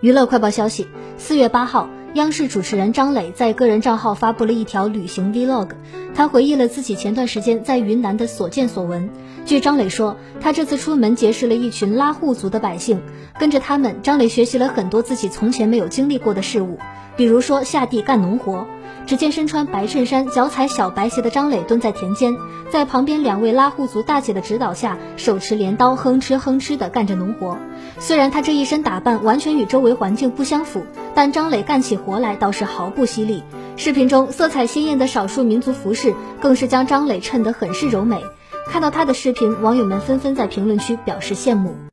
娱乐快报消息：四月八号，央视主持人张磊在个人账号发布了一条旅行 Vlog，他回忆了自己前段时间在云南的所见所闻。据张磊说，他这次出门结识了一群拉祜族的百姓，跟着他们，张磊学习了很多自己从前没有经历过的事物，比如说下地干农活。只见身穿白衬衫、脚踩小白鞋的张磊蹲在田间，在旁边两位拉祜族大姐的指导下，手持镰刀，哼哧哼哧地干着农活。虽然他这一身打扮完全与周围环境不相符，但张磊干起活来倒是毫不犀利。视频中色彩鲜艳的少数民族服饰，更是将张磊衬得很是柔美。看到他的视频，网友们纷纷在评论区表示羡慕。